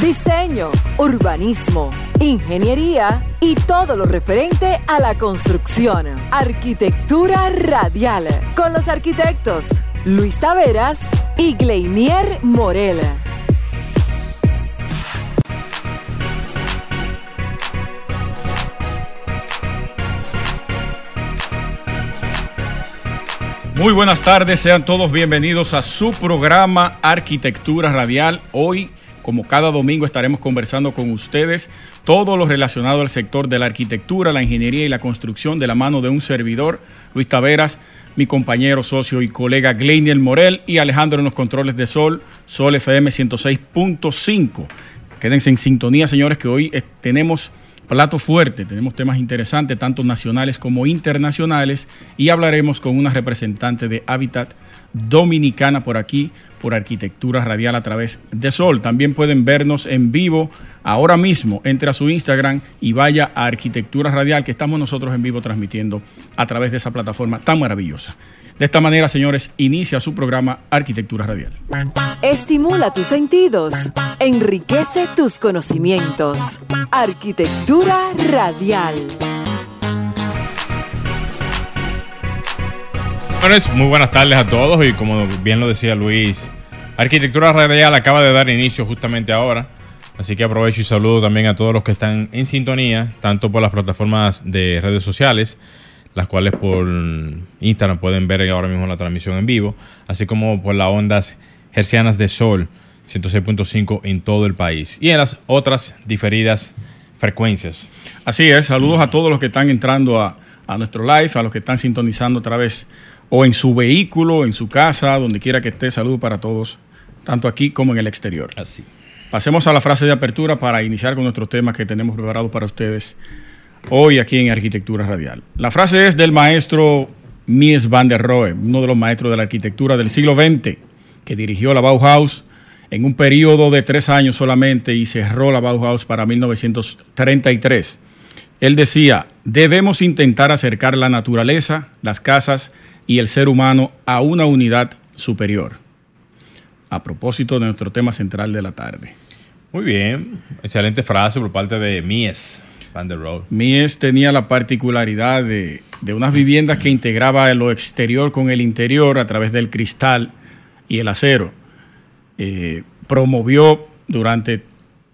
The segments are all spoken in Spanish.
Diseño, Urbanismo, Ingeniería y todo lo referente a la construcción. Arquitectura Radial, con los arquitectos Luis Taveras y Gleinier Morel. Muy buenas tardes, sean todos bienvenidos a su programa Arquitectura Radial. Hoy, como cada domingo, estaremos conversando con ustedes todo lo relacionado al sector de la arquitectura, la ingeniería y la construcción de la mano de un servidor, Luis Taveras, mi compañero, socio y colega Gleiniel Morel y Alejandro en los controles de Sol, Sol FM 106.5. Quédense en sintonía, señores, que hoy tenemos plato fuerte. Tenemos temas interesantes, tanto nacionales como internacionales, y hablaremos con una representante de Hábitat Dominicana por aquí, por Arquitectura Radial a través de Sol. También pueden vernos en vivo ahora mismo. Entre a su Instagram y vaya a Arquitectura Radial, que estamos nosotros en vivo transmitiendo a través de esa plataforma tan maravillosa. De esta manera, señores, inicia su programa Arquitectura Radial. Estimula tus sentidos, enriquece tus conocimientos. Arquitectura Radial. Muy buenas tardes a todos y como bien lo decía Luis, Arquitectura Radial acaba de dar inicio justamente ahora. Así que aprovecho y saludo también a todos los que están en sintonía, tanto por las plataformas de redes sociales, las cuales por Instagram pueden ver ahora mismo la transmisión en vivo, así como por las ondas hercianas de sol 106.5 en todo el país y en las otras diferidas frecuencias. Así es, saludos a todos los que están entrando a, a nuestro live, a los que están sintonizando a través o en su vehículo, en su casa, donde quiera que esté, saludos para todos, tanto aquí como en el exterior. Así. Pasemos a la frase de apertura para iniciar con nuestro tema que tenemos preparado para ustedes hoy aquí en Arquitectura Radial. La frase es del maestro Mies van der Rohe, uno de los maestros de la arquitectura del siglo XX, que dirigió la Bauhaus en un periodo de tres años solamente y cerró la Bauhaus para 1933. Él decía, debemos intentar acercar la naturaleza, las casas y el ser humano a una unidad superior. A propósito de nuestro tema central de la tarde. Muy bien, excelente frase por parte de Mies. Mies tenía la particularidad de, unas viviendas que integraba lo exterior con el interior a través del cristal y el acero. Eh, promovió durante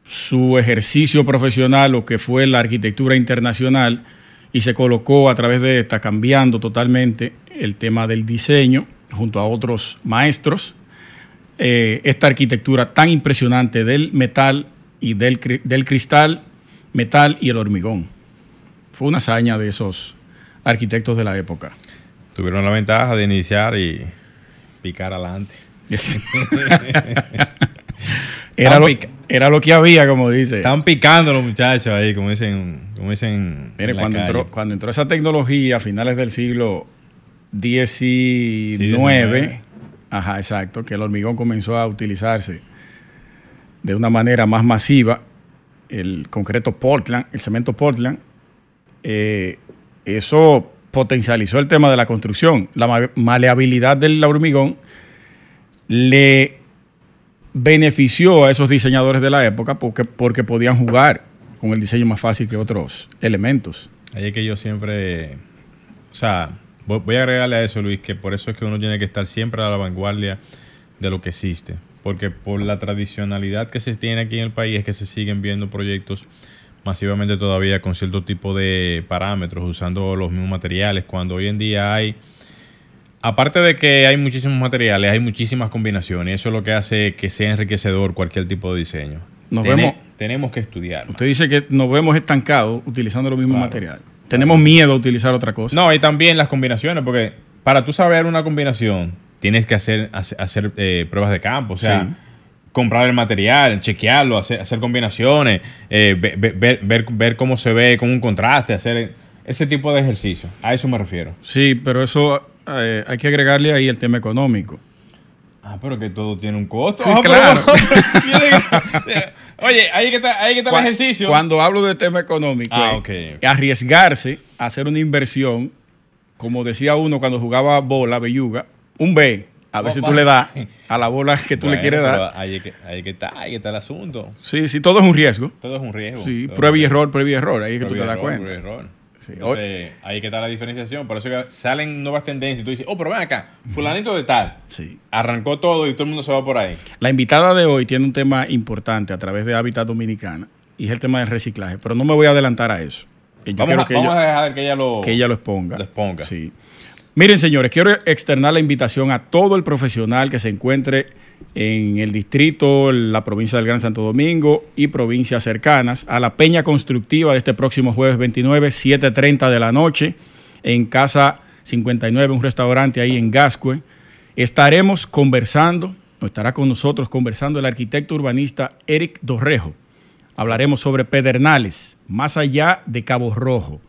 su ejercicio profesional lo que fue la arquitectura internacional y se colocó a través de esta, cambiando totalmente el tema del diseño junto a otros maestros. Eh, esta arquitectura tan impresionante del metal y del, del cristal metal y el hormigón. Fue una hazaña de esos arquitectos de la época. Tuvieron la ventaja de iniciar y picar adelante. era, lo, era, lo, que había, como dice. Están picando los muchachos ahí, como dicen. Como dicen Mire, cuando, entró, cuando entró esa tecnología a finales del siglo XIX, ajá, exacto, que el hormigón comenzó a utilizarse de una manera más masiva el concreto Portland, el cemento Portland, eh, eso potencializó el tema de la construcción. La maleabilidad del hormigón le benefició a esos diseñadores de la época porque, porque podían jugar con el diseño más fácil que otros elementos. Ahí es que yo siempre, o sea, voy a agregarle a eso, Luis, que por eso es que uno tiene que estar siempre a la vanguardia de lo que existe porque por la tradicionalidad que se tiene aquí en el país es que se siguen viendo proyectos masivamente todavía con cierto tipo de parámetros, usando los mismos materiales, cuando hoy en día hay, aparte de que hay muchísimos materiales, hay muchísimas combinaciones, eso es lo que hace que sea enriquecedor cualquier tipo de diseño. Nos vemos, tenemos que estudiar. Usted dice que nos vemos estancados utilizando los mismos materiales. Tenemos miedo a utilizar otra cosa. No, y también las combinaciones, porque para tú saber una combinación, tienes que hacer, hacer, eh, pruebas de campo, o sea, comprar el material, chequearlo, hacer, hacer combinaciones, eh, ver, ver, ver, cómo se ve con un contraste, hacer... ese tipo de ejercicio. A eso me refiero. Sí, pero eso eh, hay que agregarle ahí el tema económico. Ah, pero que todo tiene un costo. Sí, Ah, pero- claro. Oye, ahí que está, ahí que está el ejercicio. Cuando hablo de tema económico, Ah, es arriesgarse a hacer una inversión, como decía uno cuando jugaba bola, belluga, un B, a ver Oh, si tú le das a la bola que tú le quieres dar. Ahí que, ahí que está, ahí está el asunto. Sí, sí, todo es un riesgo. Todo es un riesgo. Sí, prueba y error, prueba y error, ahí es que tú te das cuenta. prueba y error. Sí. Entonces, ahí que está la diferenciación. Por eso que salen nuevas tendencias y tú dices, oh, pero ven acá, fulanito de tal. Sí. Arrancó todo y todo el mundo se va por ahí. La invitada de hoy tiene un tema importante a través de Hábitat Dominicana y es el tema del reciclaje, pero no me voy a adelantar a eso. Que yo Vamos, quiero a, que, vamos ella, a dejar que ella lo, que ella lo exponga. lo exponga. Sí. Miren, señores, quiero externar la invitación a todo el profesional que se encuentre en el distrito, la provincia del Gran Santo Domingo y provincias cercanas a la peña constructiva de este próximo jueves 29, 7.30 de la noche, en Casa 59, un restaurante ahí en Gascue. Estaremos conversando, estará con nosotros conversando el arquitecto urbanista Eric Dorrejo. Hablaremos sobre Pedernales, más allá de Cabo Rojo.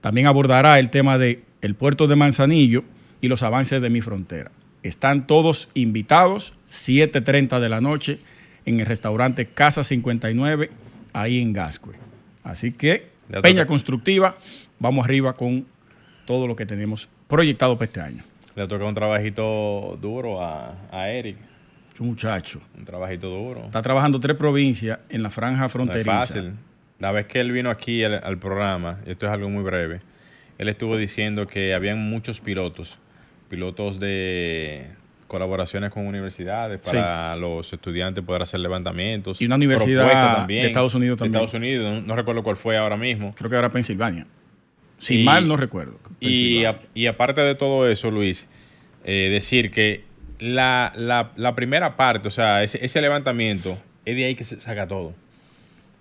También abordará el tema de el puerto de Manzanillo y los avances de mi frontera. Están todos invitados, 7.30 de la noche, en el restaurante Casa 59, ahí en Gascue. Así que, Peña. Constructiva, vamos arriba con todo lo que tenemos proyectado para este año. Le toca un trabajito duro a, a Eric. Es un muchacho. Un trabajito duro. Está trabajando tres provincias en la franja No es fronteriza. fácil. La vez que él vino aquí al, al programa, esto es algo muy breve, él estuvo diciendo que habían muchos pilotos, pilotos de colaboraciones con universidades para los estudiantes poder hacer levantamientos. Y una universidad de Estados Unidos de también. Estados Unidos, no, no recuerdo cuál fue ahora mismo. Creo que era Pensilvania. Si Y- mal no recuerdo. Y, Pensilvania. a- y aparte de todo eso, Luis, eh, decir que la, la- la primera parte, o sea, ese, ese levantamiento, es de ahí que se saca todo.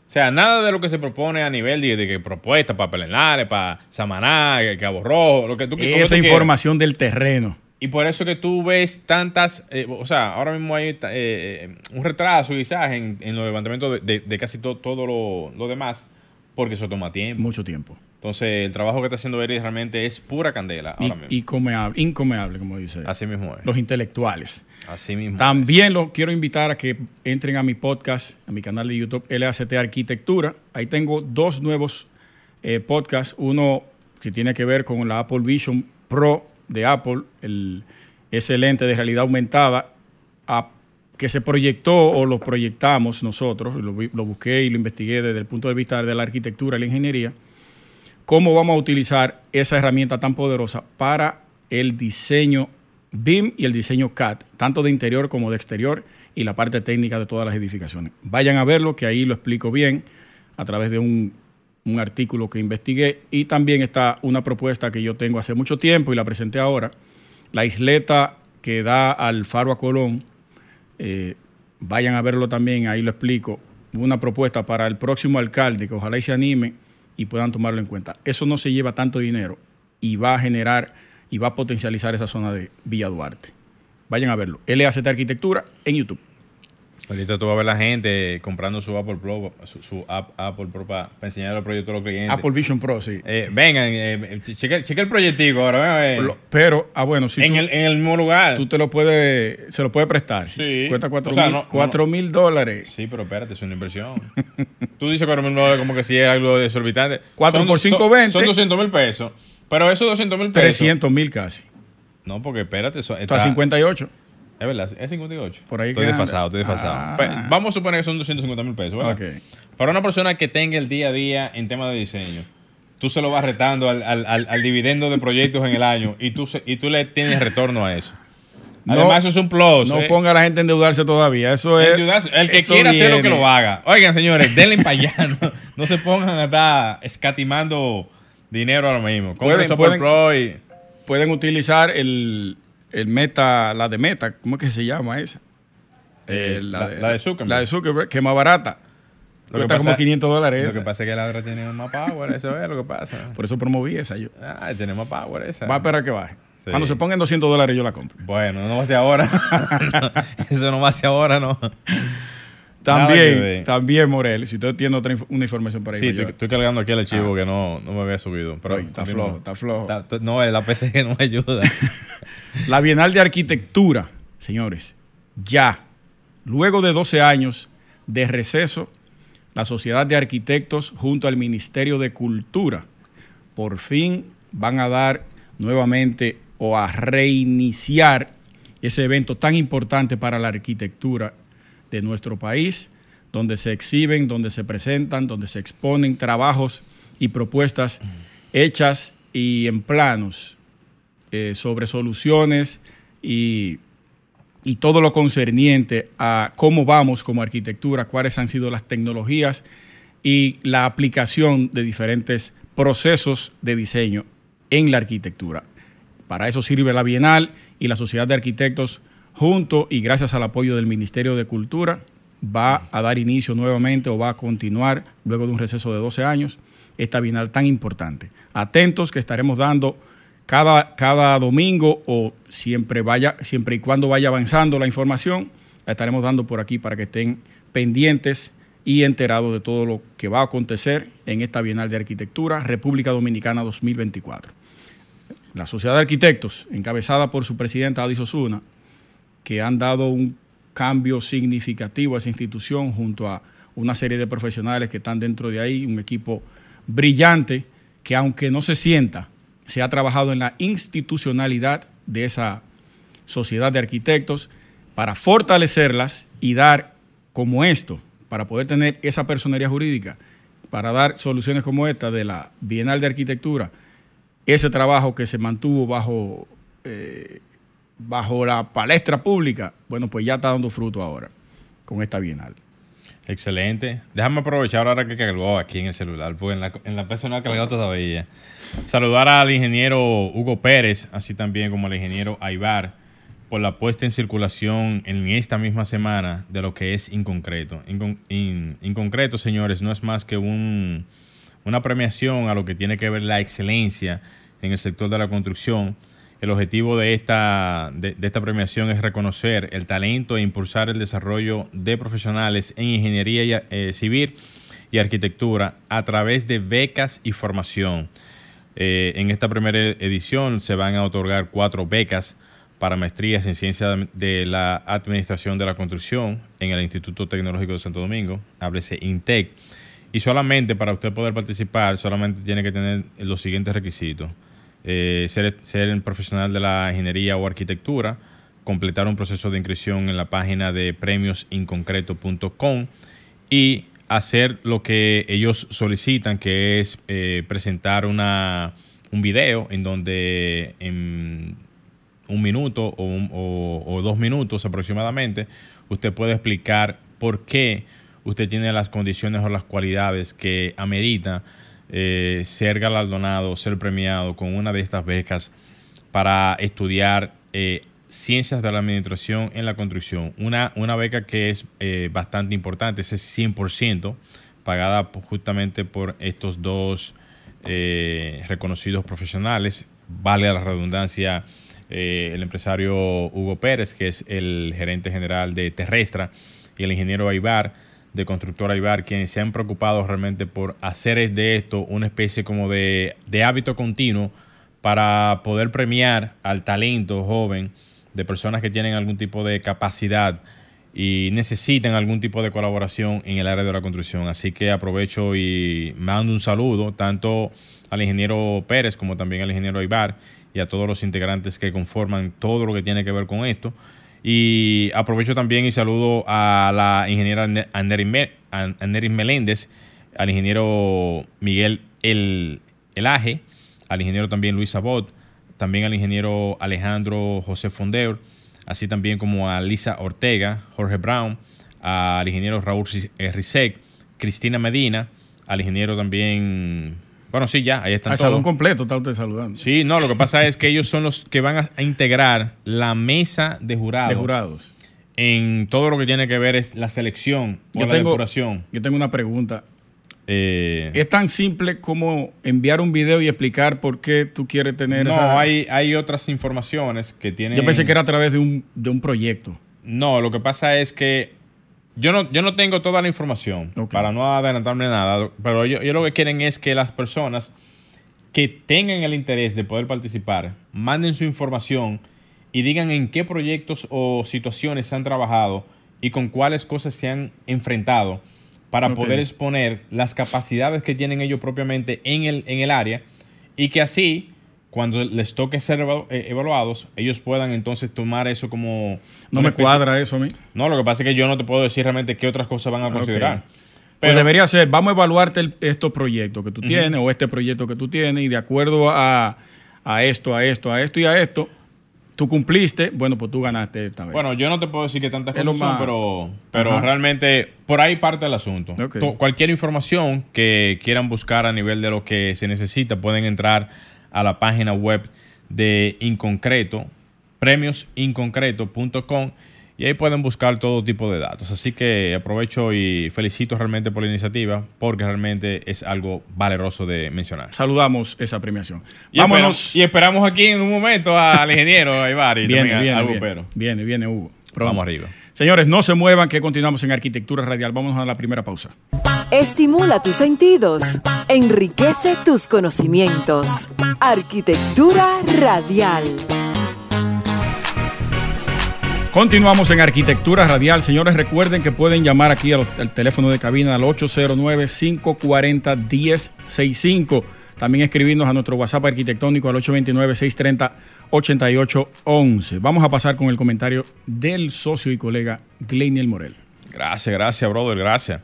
O sea, nada de lo que se propone a nivel de, de que propuestas para Pelenales, para Samaná, que- Cabo Rojo, lo que tú, Esa quieras. información del terreno. Y por eso que tú ves tantas, eh, o sea, ahora mismo hay eh, eh, un retraso quizás en, en los levantamientos de, de- de casi to- todo lo, lo demás, porque eso toma tiempo. Mucho tiempo. Entonces, el trabajo que está haciendo Eric realmente es pura candela Y, ahora mismo. y comeable- incomeable, como dice. Así mismo es. Los intelectuales. Así mismo. También los quiero invitar a que entren a mi podcast, a mi canal de YouTube, LACT Arquitectura. Ahí tengo dos nuevos eh, podcasts. Uno que tiene que ver con la Apple Vision Pro de Apple, el, ese lente de realidad aumentada, a- que se proyectó o lo proyectamos nosotros, lo, busqué y lo investigué desde el punto de vista de la arquitectura y la ingeniería, cómo vamos a utilizar esa herramienta tan poderosa para el diseño BIM y el diseño CAD, tanto de interior como de exterior y la parte técnica de todas las edificaciones. Vayan a verlo, que ahí lo explico bien a través de un, un artículo que investigué y también está una propuesta que yo tengo hace mucho tiempo y la presenté ahora, la isleta que da al Faro a Colón, eh, vayan a verlo también, ahí lo explico, una propuesta para el próximo alcalde que ojalá y se anime y puedan tomarlo en cuenta. Eso no se lleva tanto dinero y va a generar y va a potencializar esa zona de Villa Duarte. Vayan a verlo. LAZ Arquitectura en YouTube. Ahorita tú vas a ver la gente comprando su Apple Pro, su, su app Apple Pro para enseñar los proyectos a los clientes. Apple Vision Pro, sí. Eh, vengan, eh, cheque, cheque el proyectico ahora, ven a ver. Pero, pero, ah, bueno, si en, tú, el, en el mismo lugar. tú te lo puedes, se lo puedes prestar. Sí. Cuesta cuatro O sea, mil no- no, mil dólares. Sí, pero espérate, es una inversión. Tú dices 4 mil dólares como que si es algo desorbitante. Cuatro Son- por cinco, son- veinte. Son 200 mil pesos. Pero esos 200 mil pesos. 300 mil casi. No, porque espérate, eso Está está, a 58. Es verdad, es 58. Por ahí Estoy desfasado, estoy desfasado. Ah. Pues, vamos a suponer que son 250 mil pesos, ¿verdad? Para una persona que tenga el día a día en tema de diseño, tú se lo vas retando al, al- al- al dividendo de proyectos en el año y tú, se- y tú le tienes retorno a eso. No- Además, eso es un plus. No ¿eh? ponga a la gente a endeudarse todavía. Eso es. Endeudarse. El que quiera hacer lo que viene. lo haga. Oigan, señores, denle para allá. No, no se pongan a estar escatimando dinero ahora mismo. Pueden- pueden-. Pueden utilizar el, el Meta, la de Meta, ¿cómo es que se llama esa? Eh, Eh, la- la de Zuckerberg. La de Zuckerberg, que es más barata. Lo que Cuesta como pasa- 500 dólares. Lo esa. que pasa es que la otra tiene más power, eso es lo que pasa. Por eso promoví esa yo. Ah, tiene más power esa. Va a esperar que baje. Sí. Cuando se pongan 200 dólares yo la compro. Bueno, no va a ser ahora. Eso no va a ser ahora, no. También, también Morel. Si usted tiene otra una información para ahí. Sí, estoy, cargando aquí el archivo ah. que no, no, me había subido. Pero está flojo, está flojo. no, la PC no me ayuda. la Bienal de Arquitectura, señores, ya, luego de 12 años de receso, la Sociedad de Arquitectos junto al Ministerio de Cultura por fin van a dar nuevamente o a reiniciar ese evento tan importante para la arquitectura de nuestro país, donde se exhiben, donde se presentan, donde se exponen trabajos y propuestas hechas y en planos eh, sobre soluciones y, y todo lo concerniente a cómo vamos como arquitectura, cuáles han sido las tecnologías y la aplicación de diferentes procesos de diseño en la arquitectura. Para eso sirve la Bienal y la Sociedad de Arquitectos junto y gracias al apoyo del Ministerio de Cultura va a dar inicio nuevamente o va a continuar luego de un receso de 12 años esta Bienal tan importante. Atentos que estaremos dando cada, cada domingo o siempre, vaya, siempre y cuando vaya avanzando la información, la estaremos dando por aquí para que estén pendientes y enterados de todo lo que va a acontecer en esta Bienal de Arquitectura República Dominicana 2024. La Sociedad de Arquitectos, encabezada por su presidenta Adis Osuna, que han dado un cambio significativo a esa institución junto a una serie de profesionales que están dentro de ahí, un equipo brillante que aunque no se sienta, se ha trabajado en la institucionalidad de esa sociedad de arquitectos para fortalecerlas y dar como esto, para poder tener esa personería jurídica, para dar soluciones como esta de la Bienal de Arquitectura, ese trabajo que se mantuvo bajo eh, bajo la palestra pública, bueno, pues ya está dando fruto ahora con esta bienal. Excelente. Déjame aprovechar ahora que cargó aquí en el celular, porque en la, en la personal cargado todavía. Saludar al ingeniero Hugo Pérez, así también como al ingeniero Aibar, por la puesta en circulación en esta misma semana de lo que es Inconcreto. Inconcreto, señores, no es más que un, una premiación a lo que tiene que ver la excelencia en el sector de la construcción el objetivo de esta, de, esta premiación es reconocer el talento e impulsar el desarrollo de profesionales en ingeniería eh, civil y arquitectura a través de becas y formación. Eh, en esta primera edición se van a otorgar cuatro becas para maestrías en ciencia de la administración de la construcción en el Instituto Tecnológico de Santo Domingo, háblese INTEC. Y solamente para usted poder participar, solamente tiene que tener los siguientes requisitos eh, ser, ser profesional de la ingeniería o arquitectura, completar un proceso de inscripción en la página de premiosinconcreto.com y hacer lo que ellos solicitan, que es eh, presentar una, un video en donde en un minuto o, o, dos minutos aproximadamente, usted puede explicar por qué usted tiene las condiciones o las cualidades que amerita eh, ser galardonado, ser premiado con una de estas becas para estudiar eh, ciencias de la administración en la construcción. Una, una beca que es eh, bastante importante, es 100% pagada justamente por estos dos reconocidos profesionales. Vale la redundancia el empresario Hugo Pérez, que es el gerente general de Terrestra, y el ingeniero Aibar de Constructora Ibar, quienes se han preocupado realmente por hacer de esto una especie como de, hábito continuo para poder premiar al talento joven de personas que tienen algún tipo de capacidad y necesitan algún tipo de colaboración en el área de la construcción. Así que aprovecho y mando un saludo tanto al ingeniero Pérez como también al ingeniero Ibar y a todos los integrantes que conforman todo lo que tiene que ver con esto. Y aprovecho también y saludo a la ingeniera Aneris Meléndez, al ingeniero Miguel El, Elaje, al ingeniero también Luis Sabot, también al ingeniero Alejandro José Fondeur, así también como a Lisa Ortega, Jorge Brown, al ingeniero Raúl Rizek, Cristina Medina, al ingeniero también bueno, sí, ya, ahí están Al salón completo está usted saludando. Sí, no, lo que pasa es que ellos son los que van a, integrar la mesa de jurados. De jurados. En todo lo que tiene que ver es la selección o la depuración. Yo tengo una pregunta. Eh, ¿Es tan simple como enviar un video y explicar por qué tú quieres tener no, esa... hay, hay otras informaciones que tienen... Yo pensé que era a través de un, de un proyecto. No, lo que pasa es que yo no, yo no tengo toda la información para no adelantarme nada, pero ellos, ellos lo que quieren es que las personas que tengan el interés de poder participar manden su información y digan en qué proyectos o situaciones se han trabajado y con cuáles cosas se han enfrentado para poder exponer las capacidades que tienen ellos propiamente en el, en el área y que así, cuando les toque ser eh, evaluados, ellos puedan entonces tomar eso como... No me especie- cuadra eso a mí. no, lo que pasa es que yo no te puedo decir realmente qué otras cosas van a considerar. Ok. Pues debería ser, vamos a evaluarte el- estos proyectos que tú tienes o este proyecto que tú tienes y de acuerdo a, a esto, a esto, a esto y a esto, tú cumpliste, bueno, pues tú ganaste esta vez. Bueno, yo no te puedo decir que tantas Es cosas son, más- pero, pero Ajá. realmente por ahí parte el asunto. Cualquier información que quieran buscar a nivel de lo que se necesita, pueden entrar a la página web de Inconcreto, premiosinconcreto.com y ahí pueden buscar todo tipo de datos. Así que aprovecho y felicito realmente por la iniciativa porque realmente es algo valeroso de mencionar. Saludamos esa premiación. Y Vámonos. esperamos, y esperamos aquí en un momento al ingeniero y viene, viene, viene, viene, Hugo. Vamos arriba. Señores, no se muevan que continuamos en Arquitectura Radial. Vamos a la primera pausa. Estimula tus sentidos, enriquece tus conocimientos. Arquitectura radial. Continuamos en Arquitectura Radial. Señores, recuerden que pueden llamar aquí al, al teléfono de cabina al 809-540-1065. También escribirnos a nuestro WhatsApp arquitectónico al 829-630-8811. Vamos a pasar con el comentario del socio y colega Gleiniel Morel. Gracias, gracias, brother, gracias.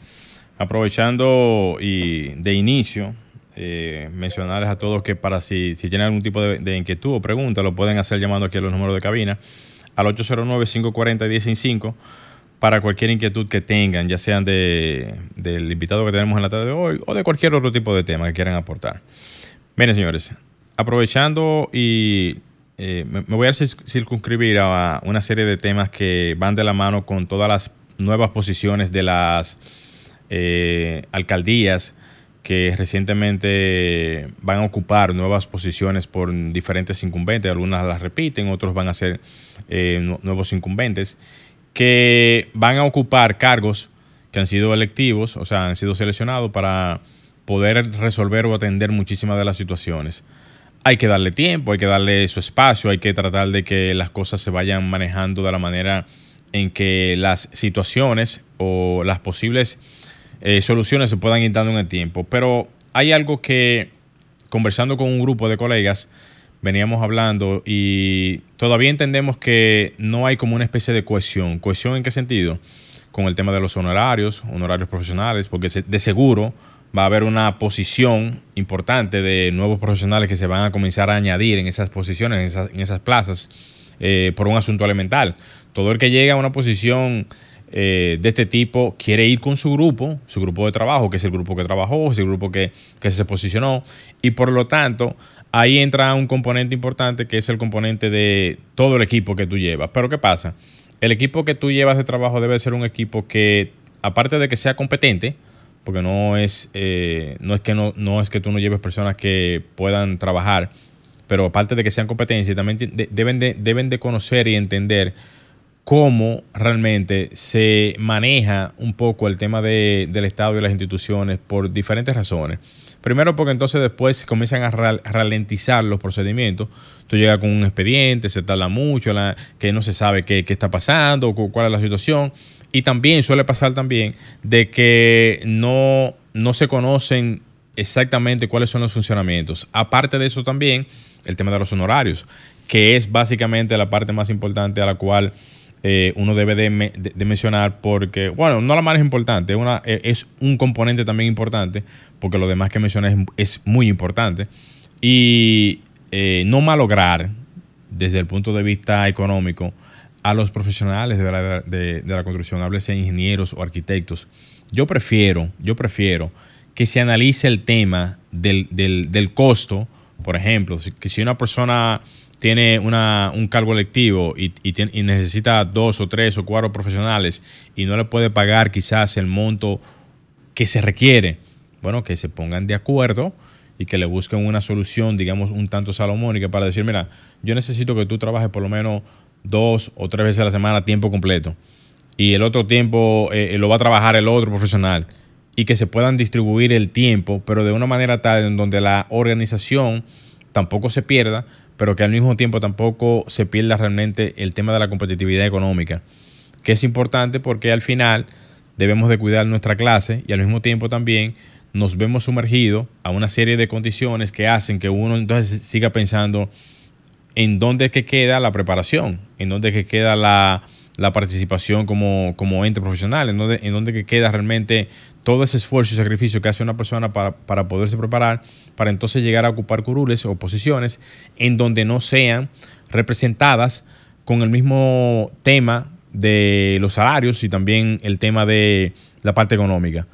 Aprovechando y de inicio, eh, mencionarles a todos que para si, si tienen algún tipo de, inquietud o pregunta, lo pueden hacer llamando aquí a los números de cabina al 809-540-1065 para cualquier inquietud que tengan, ya sean de, del invitado que tenemos en la tarde de hoy o de cualquier otro tipo de tema que quieran aportar. Miren, señores, aprovechando y eh, me, voy a cir- circunscribir a una serie de temas que van de la mano con todas las nuevas posiciones de las eh, alcaldías que recientemente van a ocupar nuevas posiciones por diferentes incumbentes, algunas las repiten, otros van a ser eh, nu- nuevos incumbentes, que van a ocupar cargos que han sido electivos, o sea, han sido seleccionados para poder resolver o atender muchísimas de las situaciones. Hay que darle tiempo, hay que darle su espacio, hay que tratar de que las cosas se vayan manejando de la manera en que las situaciones o las posibles eh, soluciones se puedan ir dando en el tiempo. Pero hay algo que, conversando con un grupo de colegas, veníamos hablando y todavía entendemos que no hay como una especie de cohesión. ¿Cohesión en qué sentido? Con el tema de los honorarios, honorarios profesionales, porque de seguro va a haber una posición importante de nuevos profesionales que se van a comenzar a añadir en esas posiciones, en esas, en esas plazas, eh, por un asunto elemental. Todo el que llega a una posición eh, de este tipo quiere ir con su grupo, su grupo de trabajo, que es el grupo que trabajó, es el grupo que, que se posicionó, y por lo tanto ahí entra un componente importante que es el componente de todo el equipo que tú llevas. Pero ¿qué pasa? El equipo que tú llevas de trabajo debe ser un equipo que, aparte de que sea competente, porque no es, eh, no es, que, no, no es que tú no lleves personas que puedan trabajar, pero aparte de que sean competencias, también deben, de, deben de conocer y entender cómo realmente se maneja un poco el tema de- del Estado y las instituciones por diferentes razones. Primero porque entonces después comienzan a ra- ralentizar los procedimientos. Tú llegas con un expediente, se tarda mucho, que no se sabe qué, qué está pasando, cu- cuál es la situación. Y también suele pasar también de que no, no se conocen exactamente cuáles son los funcionamientos. Aparte de eso también, el tema de los honorarios, que es básicamente la parte más importante a la cual eh, uno debe de, me- de- de mencionar porque, bueno, no la más importante, eh, es un componente también importante, porque lo demás que mencioné es, es muy importante. Y eh, no malograr, desde el punto de vista económico, a los profesionales de la, de, de la construcción, háblese ingenieros o arquitectos. Yo prefiero, yo prefiero que se analice el tema del, del, del costo, por ejemplo, que si una persona tiene una, un cargo electivo y, y tiene- y necesita dos o tres o cuatro profesionales y no le puede pagar quizás el monto que se requiere, bueno, que se pongan de acuerdo y que le busquen una solución, digamos, un tanto salomónica para decir, mira, yo necesito que tú trabajes por lo menos dos o tres veces a la semana tiempo completo. y el otro tiempo eh, lo va a trabajar el otro profesional y que se puedan distribuir el tiempo, pero de una manera tal en donde la organización tampoco se pierda, pero que al mismo tiempo tampoco se pierda realmente el tema de la competitividad económica, que es importante porque al final debemos de cuidar nuestra clase y al mismo tiempo también nos vemos sumergidos a una serie de condiciones que hacen que uno entonces siga pensando en dónde es que queda la preparación, en dónde es que queda la, participación como, como, ente profesional, en dónde, en dónde que queda realmente todo ese esfuerzo y sacrificio que hace una persona para, para, poderse preparar, para entonces llegar a ocupar curules o posiciones en donde no sean representadas con el mismo tema de los salarios y también el tema de la parte económica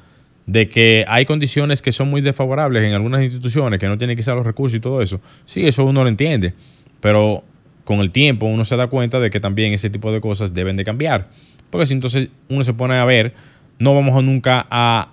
de que hay condiciones que son muy desfavorables en algunas instituciones, que no tienen quizás los recursos y todo eso. Sí, eso uno lo entiende, pero con el tiempo uno se da cuenta de que también ese tipo de cosas deben de cambiar. Porque si entonces uno se pone a ver, no vamos a nunca a,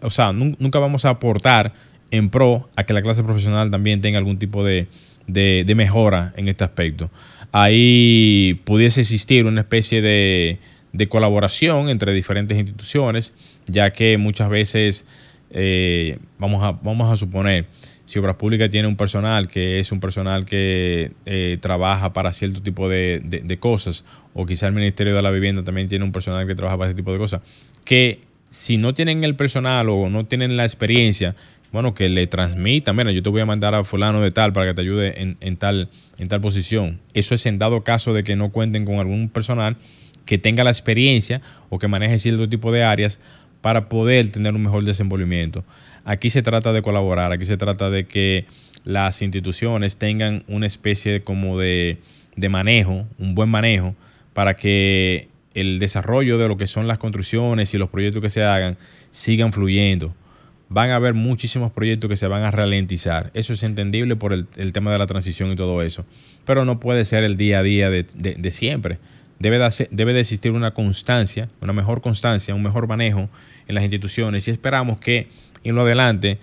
o sea, nunca vamos a aportar en pro a que la clase profesional también tenga algún tipo de, de mejora en este aspecto. Ahí pudiese existir una especie de, de colaboración entre diferentes instituciones, ya que muchas veces, eh, vamos, a, vamos a suponer, si Obras Públicas tiene un personal que es un personal que eh, trabaja para cierto tipo de, de, cosas, o quizá el Ministerio de la Vivienda también tiene un personal que trabaja para ese tipo de cosas, que si no tienen el personal o no tienen la experiencia, bueno, que le transmita, mira, yo te voy a mandar a fulano de tal para que te ayude en, en, tal, en tal posición. Eso es en dado caso de que no cuenten con algún personal que tenga la experiencia o que maneje cierto tipo de áreas para poder tener un mejor desenvolvimiento. Aquí se trata de colaborar, aquí se trata de que las instituciones tengan una especie como de, de manejo, un buen manejo, para que el desarrollo de lo que son las construcciones y los proyectos que se hagan sigan fluyendo. Van a haber muchísimos proyectos que se van a ralentizar. Eso es entendible por el, tema de la transición y todo eso. Pero no puede ser el día a día de, de siempre debe de, debe de existir una constancia, una mejor constancia, un mejor manejo en las instituciones. Y esperamos que en lo adelante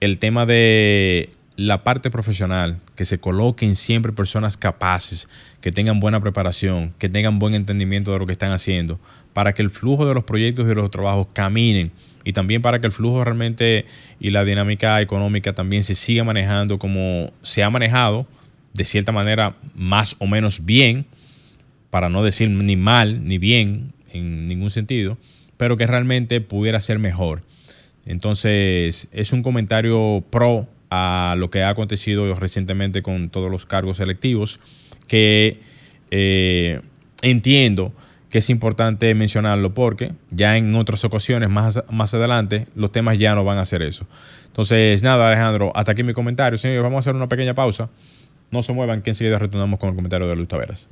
el tema de la parte profesional, que se coloquen siempre personas capaces, que tengan buena preparación, que tengan buen entendimiento de lo que están haciendo, para que el flujo de los proyectos y de los trabajos caminen y también para que el flujo realmente y la dinámica económica también se siga manejando como se ha manejado, de cierta manera más o menos bien, para no decir ni mal ni bien en ningún sentido, pero que realmente pudiera ser mejor. Entonces, es un comentario pro a lo que ha acontecido recientemente con todos los cargos electivos, que eh, entiendo que es importante mencionarlo porque ya en otras ocasiones más, más adelante los temas ya no van a ser eso. Entonces, nada, Alejandro, hasta aquí mi comentario. Señores, vamos a hacer una pequeña pausa no se muevan, que enseguida retornamos con el comentario de Luis Taveras.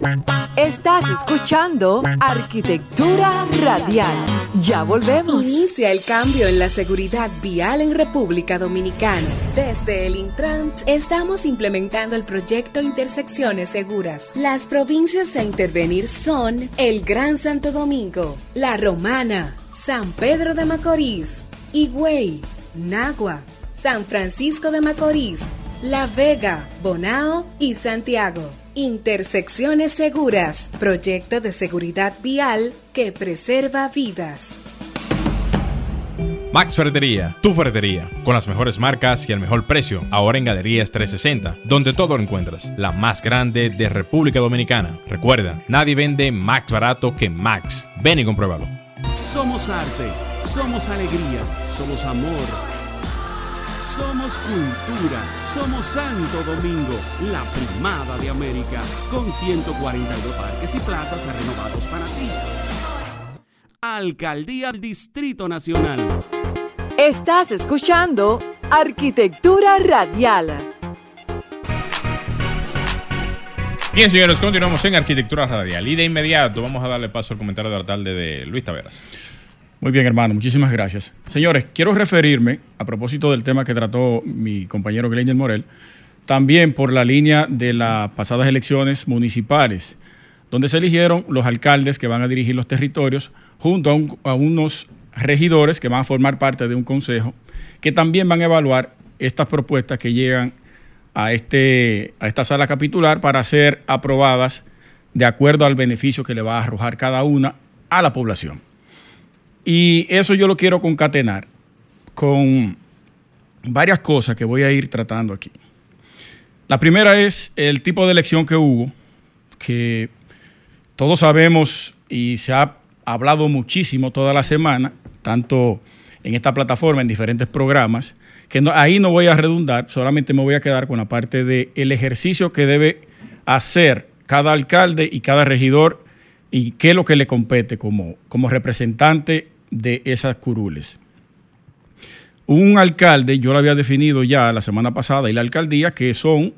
Estás escuchando Arquitectura Radial. Ya volvemos. Inicia el cambio en la seguridad vial en República Dominicana. Desde el Intrant estamos implementando el proyecto Intersecciones Seguras. Las provincias a intervenir son el Gran Santo Domingo, La Romana, San Pedro de Macorís, Higüey, Nagua, San Francisco de Macorís, la Vega, Bonao y Santiago. Intersecciones Seguras, proyecto de seguridad vial que preserva vidas. Max Ferretería, tu ferretería, con las mejores marcas y el mejor precio, ahora en Galerías 360, donde todo lo encuentras, la más grande de República Dominicana. Recuerda, nadie vende más barato que Max. Ven y compruébalo. Somos arte, somos alegría, somos amor somos cultura, somos Santo Domingo, la primada de América, con 142 parques y plazas renovados para ti. Alcaldía Distrito Nacional. Estás escuchando Arquitectura Radial. Bien, señores, continuamos en Arquitectura Radial y de inmediato vamos a darle paso al comentario de la tarde de Luis Taveras. Muy bien, hermano, muchísimas gracias. Señores, quiero referirme, a propósito del tema que trató mi compañero Gleiner Morel, también por la línea de las pasadas elecciones municipales, donde se eligieron los alcaldes que van a dirigir los territorios junto a, a unos regidores que van a formar parte de un consejo, que también van a evaluar estas propuestas que llegan a, este, a esta sala capitular para ser aprobadas de acuerdo al beneficio que le va a arrojar cada una a la población. Y eso yo lo quiero concatenar con varias cosas que voy a ir tratando aquí. La primera es el tipo de elección que hubo, que todos sabemos y se ha hablado muchísimo toda la semana, tanto en esta plataforma, en diferentes programas, que ahí no voy a redundar, solamente me voy a quedar con la parte del el ejercicio que debe hacer cada alcalde y cada regidor y qué es lo que le compete como, como representante de esas curules. Un alcalde, yo lo había definido ya la semana pasada, y la alcaldía, que son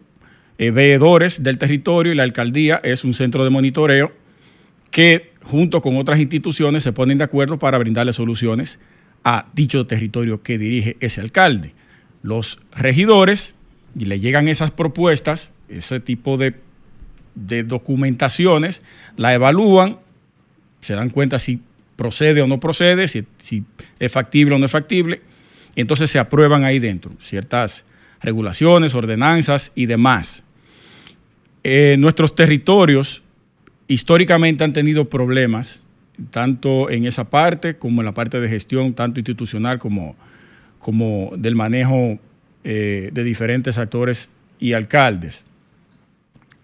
eh, veedores del territorio, y la alcaldía es un centro de monitoreo que junto con otras instituciones se ponen de acuerdo para brindarle soluciones a dicho territorio que dirige ese alcalde. Los regidores, y le llegan esas propuestas, ese tipo de, de documentaciones, la evalúan, se dan cuenta si procede o no procede, si, es factible o no es factible, entonces se aprueban ahí dentro ciertas regulaciones, ordenanzas y demás. Eh, nuestros territorios históricamente han tenido problemas, tanto en esa parte como en la parte de gestión, tanto institucional como, como del manejo eh, de diferentes actores y alcaldes.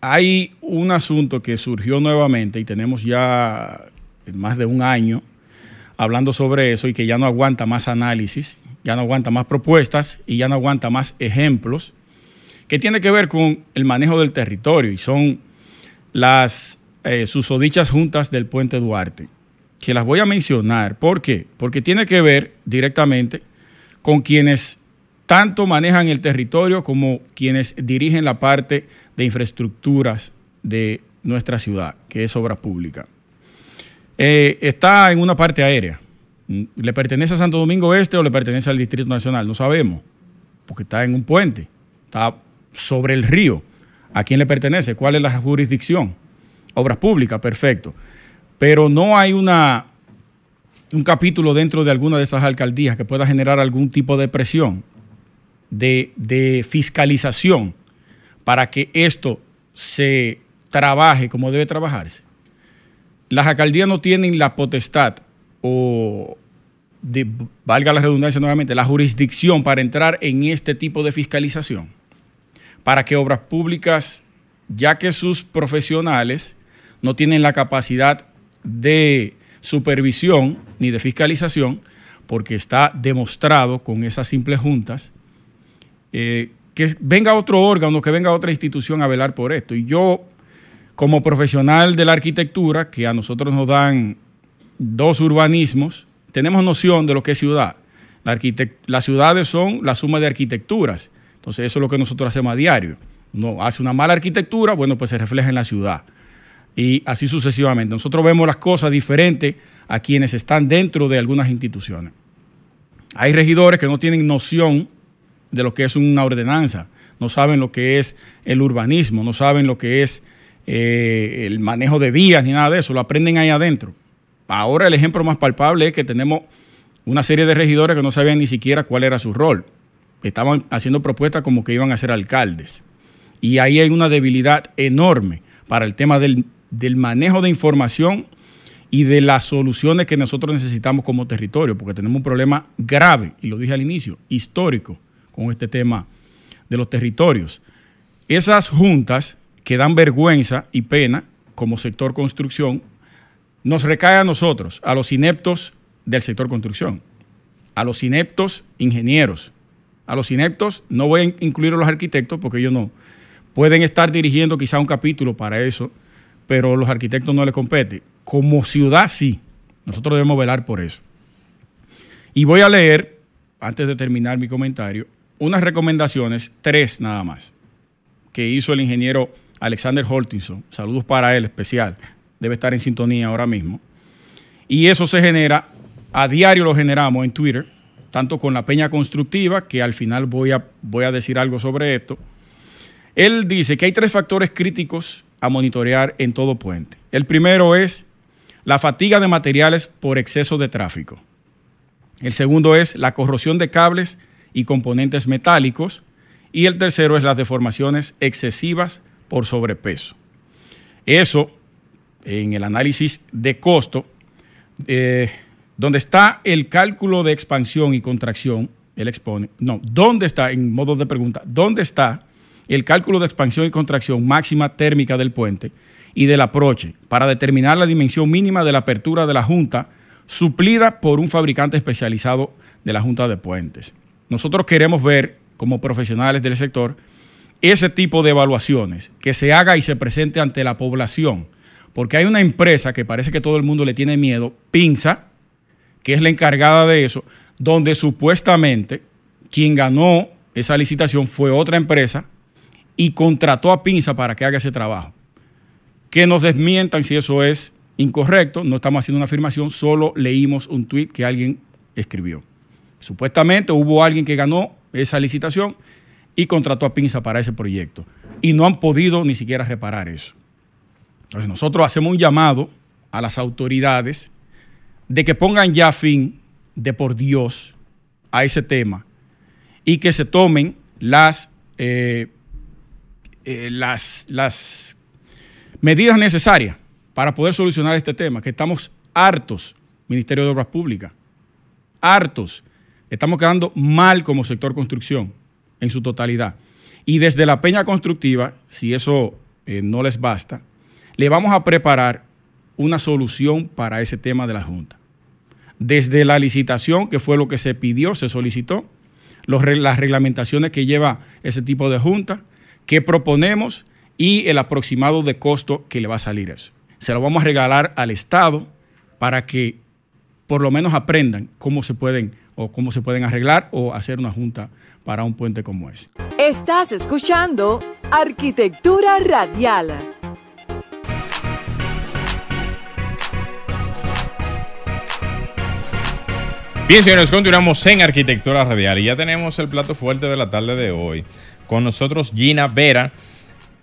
Hay un asunto que surgió nuevamente y tenemos ya más de un año hablando sobre eso y que ya no aguanta más análisis, ya no aguanta más propuestas y ya no aguanta más ejemplos, que tiene que ver con el manejo del territorio y son las eh, susodichas juntas del puente Duarte, que las voy a mencionar. ¿Por qué? Porque tiene que ver directamente con quienes tanto manejan el territorio como quienes dirigen la parte de infraestructuras de nuestra ciudad, que es obra pública. Eh, está en una parte aérea. ¿Le pertenece a Santo Domingo Este o le pertenece al Distrito Nacional? No sabemos, porque está en un puente, está sobre el río. ¿A quién le pertenece? ¿Cuál es la jurisdicción? Obras públicas, perfecto. Pero no hay una, un capítulo dentro de alguna de esas alcaldías que pueda generar algún tipo de presión, de, de fiscalización, para que esto se trabaje como debe trabajarse las alcaldías no tienen la potestad o, valga la redundancia nuevamente, la jurisdicción para entrar en este tipo de fiscalización, para que obras públicas, ya que sus profesionales no tienen la capacidad de supervisión ni de fiscalización, porque está demostrado con esas simples juntas, eh, que venga otro órgano, que venga otra institución a velar por esto. Y yo como profesional de la arquitectura, que a nosotros nos dan dos urbanismos, tenemos noción de lo que es ciudad. las ciudades son la suma de arquitecturas. Entonces eso es lo que nosotros hacemos a diario. Uno hace una mala arquitectura, bueno, pues se refleja en la ciudad. Y así sucesivamente. Nosotros vemos las cosas diferentes a quienes están dentro de algunas instituciones. Hay regidores que no tienen noción de lo que es una ordenanza, no saben lo que es el urbanismo, no saben lo que es eh, el manejo de vías ni nada de eso, lo aprenden ahí adentro. Ahora el ejemplo más palpable es que tenemos una serie de regidores que no sabían ni siquiera cuál era su rol. Estaban haciendo propuestas como que iban a ser alcaldes. Y ahí hay una debilidad enorme para el tema del, del manejo de información y de las soluciones que nosotros necesitamos como territorio, porque tenemos un problema grave, y lo dije al inicio, histórico con este tema de los territorios. Esas juntas que dan vergüenza y pena como sector construcción, nos recae a nosotros, a los ineptos del sector construcción, a los ineptos ingenieros, a los ineptos, no voy a incluir a los arquitectos porque ellos no, pueden estar dirigiendo quizá un capítulo para eso, pero los arquitectos no les compete. Como ciudad sí, nosotros debemos velar por eso. Y voy a leer, antes de terminar mi comentario, unas recomendaciones, tres nada más, que hizo el ingeniero Alexander Holtinson, saludos para él especial, debe estar en sintonía ahora mismo. Y eso se genera, a diario lo generamos en Twitter, tanto con la peña constructiva, que al final voy a, voy a decir algo sobre esto. Él dice que hay tres factores críticos a monitorear en todo puente. El primero es la fatiga de materiales por exceso de tráfico. El segundo es la corrosión de cables y componentes metálicos. Y el tercero es las deformaciones excesivas por sobrepeso. Eso, en el análisis de costo, eh, donde está el cálculo de expansión y contracción, él expone, no, ¿dónde está, en modo de pregunta, dónde está el cálculo de expansión y contracción máxima térmica del puente y del aproche para determinar la dimensión mínima de la apertura de la junta suplida por un fabricante especializado de la junta de puentes? Nosotros queremos ver, como profesionales del sector, ese tipo de evaluaciones, que se haga y se presente ante la población, porque hay una empresa que parece que todo el mundo le tiene miedo, Pinza, que es la encargada de eso, donde supuestamente quien ganó esa licitación fue otra empresa y contrató a Pinza para que haga ese trabajo. Que nos desmientan si eso es incorrecto, no estamos haciendo una afirmación, solo leímos un tuit que alguien escribió. Supuestamente hubo alguien que ganó esa licitación y contrató a Pinza para ese proyecto. Y no han podido ni siquiera reparar eso. Entonces nosotros hacemos un llamado a las autoridades de que pongan ya fin de por Dios a ese tema y que se tomen las, eh, eh, las, las medidas necesarias para poder solucionar este tema, que estamos hartos, Ministerio de Obras Públicas, hartos. Estamos quedando mal como sector construcción en su totalidad. Y desde la peña constructiva, si eso eh, no les basta, le vamos a preparar una solución para ese tema de la Junta. Desde la licitación, que fue lo que se pidió, se solicitó, las reglamentaciones que lleva ese tipo de junta, qué proponemos y el aproximado de costo que le va a salir eso. Se lo vamos a regalar al Estado para que por lo menos aprendan cómo se pueden o cómo se pueden arreglar o hacer una junta para un puente como ese. Estás escuchando Arquitectura Radial. Bien, señores, continuamos en Arquitectura Radial y ya tenemos el plato fuerte de la tarde de hoy. Con nosotros Gina Vera,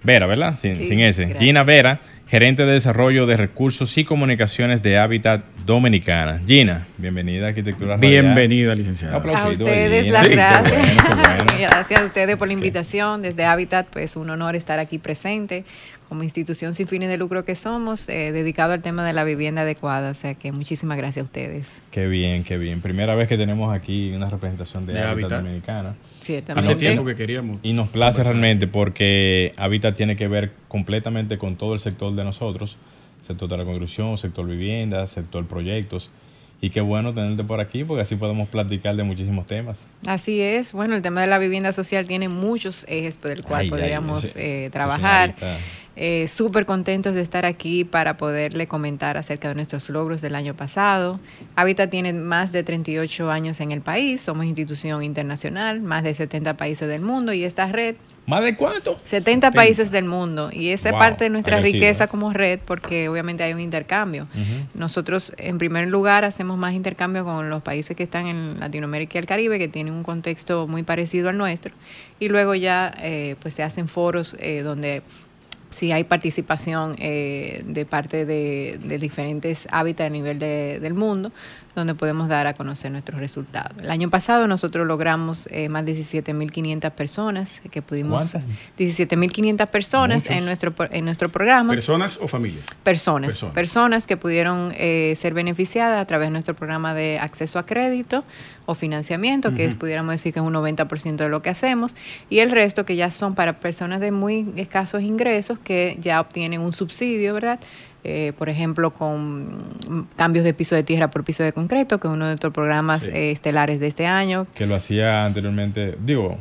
Vera, ¿verdad? Sin, sin ese. Gina Vera, gerente de desarrollo de recursos y comunicaciones de Hábitat Dominicana. Gina, bienvenida a Arquitectura Radial. Bienvenida, licenciada. A ustedes las gracias. gracias a ustedes por la invitación. Desde Hábitat, pues un honor estar aquí presente como institución sin fines de lucro que somos, eh, dedicado al tema de la vivienda adecuada. O sea que muchísimas gracias a ustedes. Qué bien, qué bien. Primera vez que tenemos aquí una representación de, Hábitat Dominicana. Hace tiempo que queríamos. Y nos place realmente porque Habitat tiene que ver completamente con todo el sector de nosotros, sector de la construcción, sector vivienda, sector proyectos. Y qué bueno tenerte por aquí porque así podemos platicar de muchísimos temas. Así es. Bueno, el tema de la vivienda social tiene muchos ejes por el cual podríamos eh, trabajar. Eh, Súper contentos de estar aquí para poderle comentar acerca de nuestros logros del año pasado. Habitat tiene más de 38 años en el país, somos institución internacional, más de 70 países del mundo y esta red ¿Más de cuánto? 70, países del mundo. Y esa es parte de nuestra riqueza como red porque obviamente hay un intercambio. Nosotros, en primer lugar, hacemos más intercambio con los países que están en Latinoamérica y el Caribe, que tienen un contexto muy parecido al nuestro. Y luego ya eh, pues se hacen foros eh, donde si hay participación eh, de parte de, diferentes hábitats a nivel del mundo, donde podemos dar a conocer nuestros resultados. El año pasado nosotros logramos eh, más de 17.500 personas que pudimos... 17.500 personas en nuestro, en nuestro programa. ¿Personas o familias? Personas. Personas, que pudieron eh, ser beneficiadas a través de nuestro programa de acceso a crédito o financiamiento, que es, pudiéramos decir que es un 90% de lo que hacemos, y el resto que ya son para personas de muy escasos ingresos que ya obtienen un subsidio, ¿verdad? Eh, por ejemplo, con cambios de piso de tierra por piso de concreto, que es uno de nuestros programas eh, estelares de este año. Que lo hacía anteriormente, digo,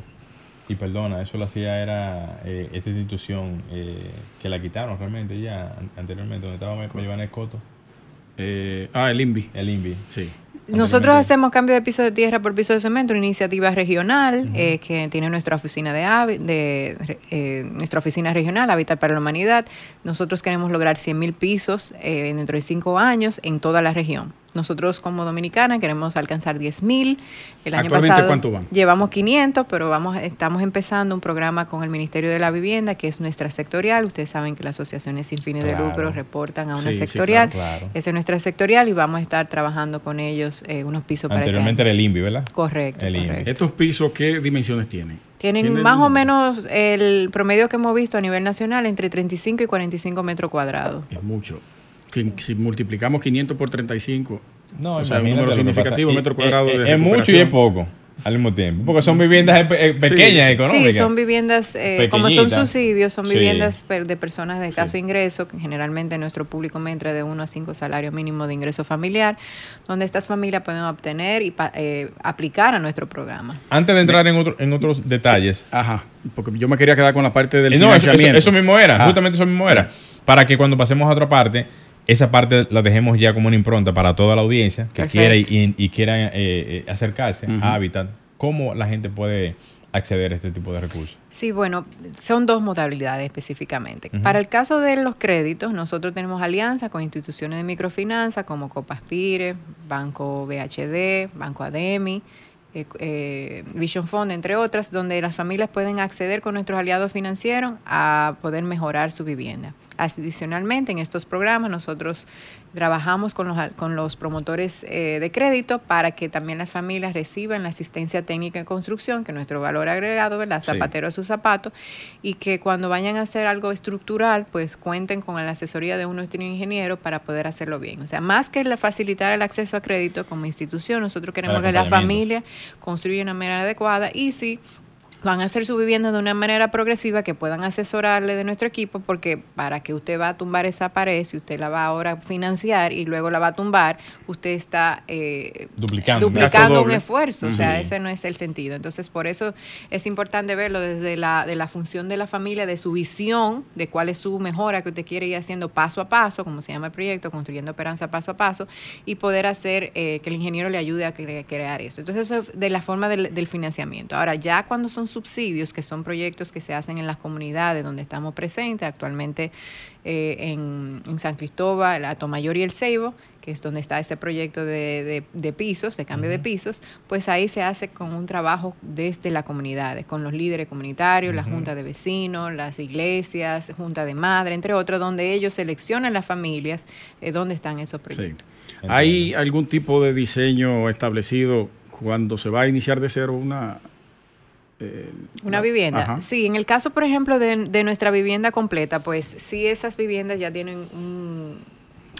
y perdona, eso lo hacía era eh, esta institución que la quitaron realmente ya anteriormente, donde estaba Giovanni Escoto. ah, el INVI. El INVI. Sí. Nosotros hacemos cambio de piso de tierra por piso de cemento, una iniciativa regional eh, que tiene nuestra oficina de, de eh, nuestra oficina regional, Habitat para la Humanidad. Nosotros queremos lograr 100.000 pisos eh, dentro de cinco años en toda la región. Nosotros como dominicana queremos alcanzar 10.000. El año pasado ¿cuánto van? llevamos 500, pero vamos estamos empezando un programa con el Ministerio de la Vivienda, que es nuestra sectorial. Ustedes saben que las asociaciones sin fines de lucro reportan a una sectorial. Esa es nuestra sectorial y vamos a estar trabajando con ellos eh, unos pisos para Anteriormente era el INVI, ¿verdad? Correcto, ¿Estos pisos qué dimensiones tienen? Tienen más o menos el promedio que hemos visto a nivel nacional entre 35 y 45 metros cuadrados. Es mucho. Si multiplicamos 500 por 35, no, o sea, un número significativo, metro cuadrado de Es mucho y es poco al mismo tiempo. Porque son viviendas pequeñas, económicas. Sí, son viviendas, eh, como son subsidios, son viviendas de personas de escaso ingreso, que generalmente nuestro público me entra de 1 a 5 salarios mínimos de ingreso familiar, donde estas familias pueden obtener y eh, aplicar a nuestro programa. Antes de entrar en, otro, en otros detalles. Ajá, porque yo me quería quedar con la parte del eh, no, financiamiento. Eso, mismo era, justamente eso mismo era. Para que cuando pasemos a otra parte esa parte la dejemos ya como una impronta para toda la audiencia que quiera y, quiera eh, eh, acercarse a Habitat. ¿Cómo la gente puede acceder a este tipo de recursos? Sí, bueno, son dos modalidades específicamente. Para el caso de los créditos, nosotros tenemos alianza con instituciones de microfinanza como Copaspire, Banco BHD, Banco Ademi, eh, Vision Fund, entre otras, donde las familias pueden acceder con nuestros aliados financieros a poder mejorar su vivienda. Adicionalmente, en estos programas nosotros trabajamos con los, con los promotores eh, de crédito para que también las familias reciban la asistencia técnica en construcción, que es nuestro valor agregado, ¿verdad? Zapatero a su zapato, y que cuando vayan a hacer algo estructural, pues cuenten con la asesoría de un nuestro ingeniero para poder hacerlo bien. O sea, más que facilitar el acceso a crédito como institución, nosotros queremos que la familia construya de una manera adecuada y si van a hacer su vivienda de una manera progresiva que puedan asesorarle de nuestro equipo porque para que usted va a tumbar esa pared, si usted la va ahora a financiar y luego la va a tumbar, usted está eh, duplicando, duplicando un esfuerzo, o sea, ese no es el sentido. Entonces, por eso es importante verlo desde la, de la función de la familia, de su visión, de cuál es su mejora que usted quiere ir haciendo paso a paso, como se llama el proyecto, construyendo esperanza paso a paso, y poder hacer eh, que el ingeniero le ayude a crear eso. Entonces, eso es de la forma del, del financiamiento. Ahora, ya cuando son subsidios, que son proyectos que se hacen en las comunidades donde estamos presentes, actualmente eh, en, San Cristóbal, Atomayor y El Ceibo, que es donde está ese proyecto de, pisos, de cambio de pisos, pues ahí se hace con un trabajo desde la comunidad, con los líderes comunitarios, la junta de vecinos, las iglesias, junta de madre, entre otros, donde ellos seleccionan las familias eh, donde están esos proyectos. ¿Hay algún tipo de diseño establecido cuando se va a iniciar de cero una, eh, una vivienda. Sí, en el caso, por ejemplo, de, de, nuestra vivienda completa, pues sí esas viviendas ya tienen un,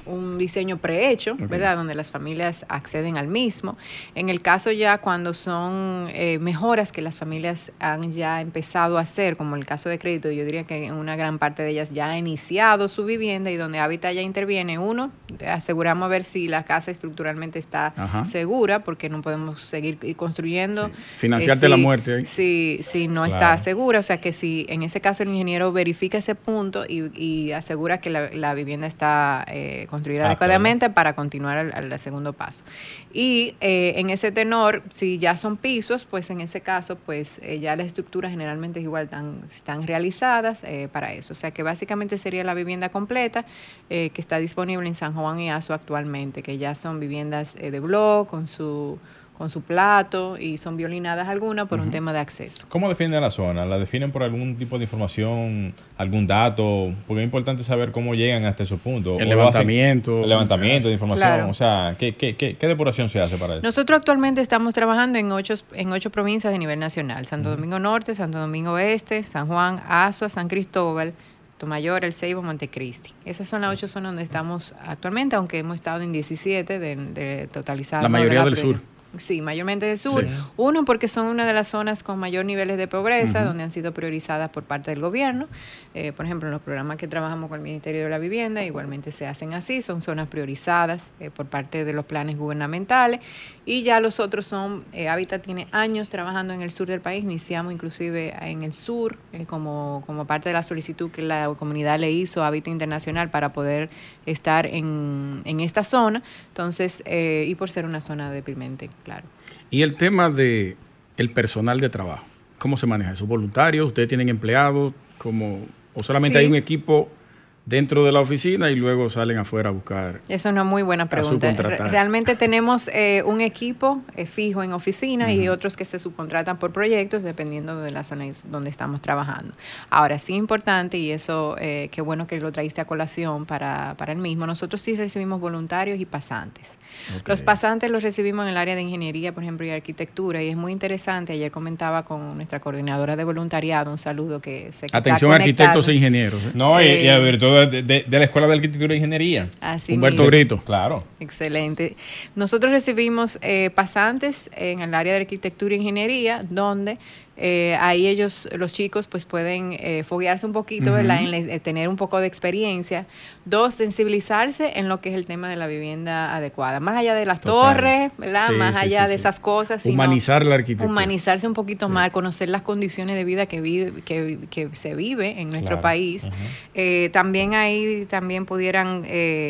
un diseño prehecho, ¿verdad? Donde las familias acceden al mismo. En el caso ya cuando son eh, mejoras que las familias han ya empezado a hacer, como el caso de crédito, yo diría que una gran parte de ellas ya ha iniciado su vivienda y donde Habitat ya interviene, uno, aseguramos a ver si la casa estructuralmente está segura, porque no podemos seguir construyendo. Financiarte la muerte ahí. Si, si no está segura, o sea que si en ese caso el ingeniero verifica ese punto y, asegura que la, vivienda está eh, construida adecuadamente para continuar al, segundo paso. Y eh, en ese tenor, si ya son pisos, pues en ese caso, pues eh, ya las estructuras generalmente igual están, están realizadas eh, para eso. O sea que básicamente sería la vivienda completa que está disponible en San Juan y Aso actualmente, que ya son viviendas de blog con su con su plato y son violinadas algunas por un tema de acceso. ¿Cómo definen la zona? ¿La definen por algún tipo de información, algún dato? Porque es importante saber cómo llegan hasta esos puntos. El levantamiento. El levantamiento de información. O sea, ¿qué, qué, qué, depuración se hace para eso? Nosotros actualmente estamos trabajando en ocho, en ocho provincias de nivel nacional. Santo Domingo Norte, Santo Domingo Oeste, San Juan, Azua, San Cristóbal, Tomayor, El Ceibo, Montecristi. Esas son las ocho zonas donde estamos actualmente, aunque hemos estado en 17 de, de totalizar. La mayoría del sur. Sí, mayormente del sur. Uno, porque son una de las zonas con mayor niveles de pobreza, donde han sido priorizadas por parte del gobierno. Eh, por ejemplo, en los programas que trabajamos con el Ministerio de la Vivienda, igualmente se hacen así, son zonas priorizadas eh, por parte de los planes gubernamentales. Y ya los otros son, eh, Habitat tiene años trabajando en el sur del país, iniciamos inclusive en el sur, eh, como, como parte de la solicitud que la comunidad le hizo a Habitat Internacional para poder estar en, en esta zona. Entonces, y por ser una zona deprimente claro. Y el tema de el personal de trabajo, ¿cómo se maneja eso? ¿Voluntarios? ¿Ustedes tienen empleados? como ¿O solamente hay un equipo dentro de la oficina y luego salen afuera a buscar. Es una muy buena pregunta. Realmente tenemos eh, un equipo eh, fijo en oficina y otros que se subcontratan por proyectos dependiendo de la zona donde estamos trabajando. Ahora, sí importante, y eso eh, qué bueno que lo traíste a colación para, para el mismo, nosotros sí recibimos voluntarios y pasantes. Los pasantes los recibimos en el área de ingeniería, por ejemplo, y arquitectura, y es muy interesante. Ayer comentaba con nuestra coordinadora de voluntariado, un saludo que se Atención, arquitectos e ingenieros. No, y, y a De, la Escuela de Arquitectura e Ingeniería. Así Humberto Grito. Claro. Excelente. Nosotros recibimos eh, pasantes en el área de Arquitectura e Ingeniería, donde eh, ahí ellos, los chicos, pues pueden eh, foguearse un poquito, ¿verdad? En eh, tener un poco de experiencia. Dos, sensibilizarse en lo que es el tema de la vivienda adecuada. Más allá de las torres, ¿verdad? más allá de esas cosas. Humanizar la arquitectura. Humanizarse un poquito más, conocer las condiciones de vida que, que, se vive en nuestro país. también ahí también pudieran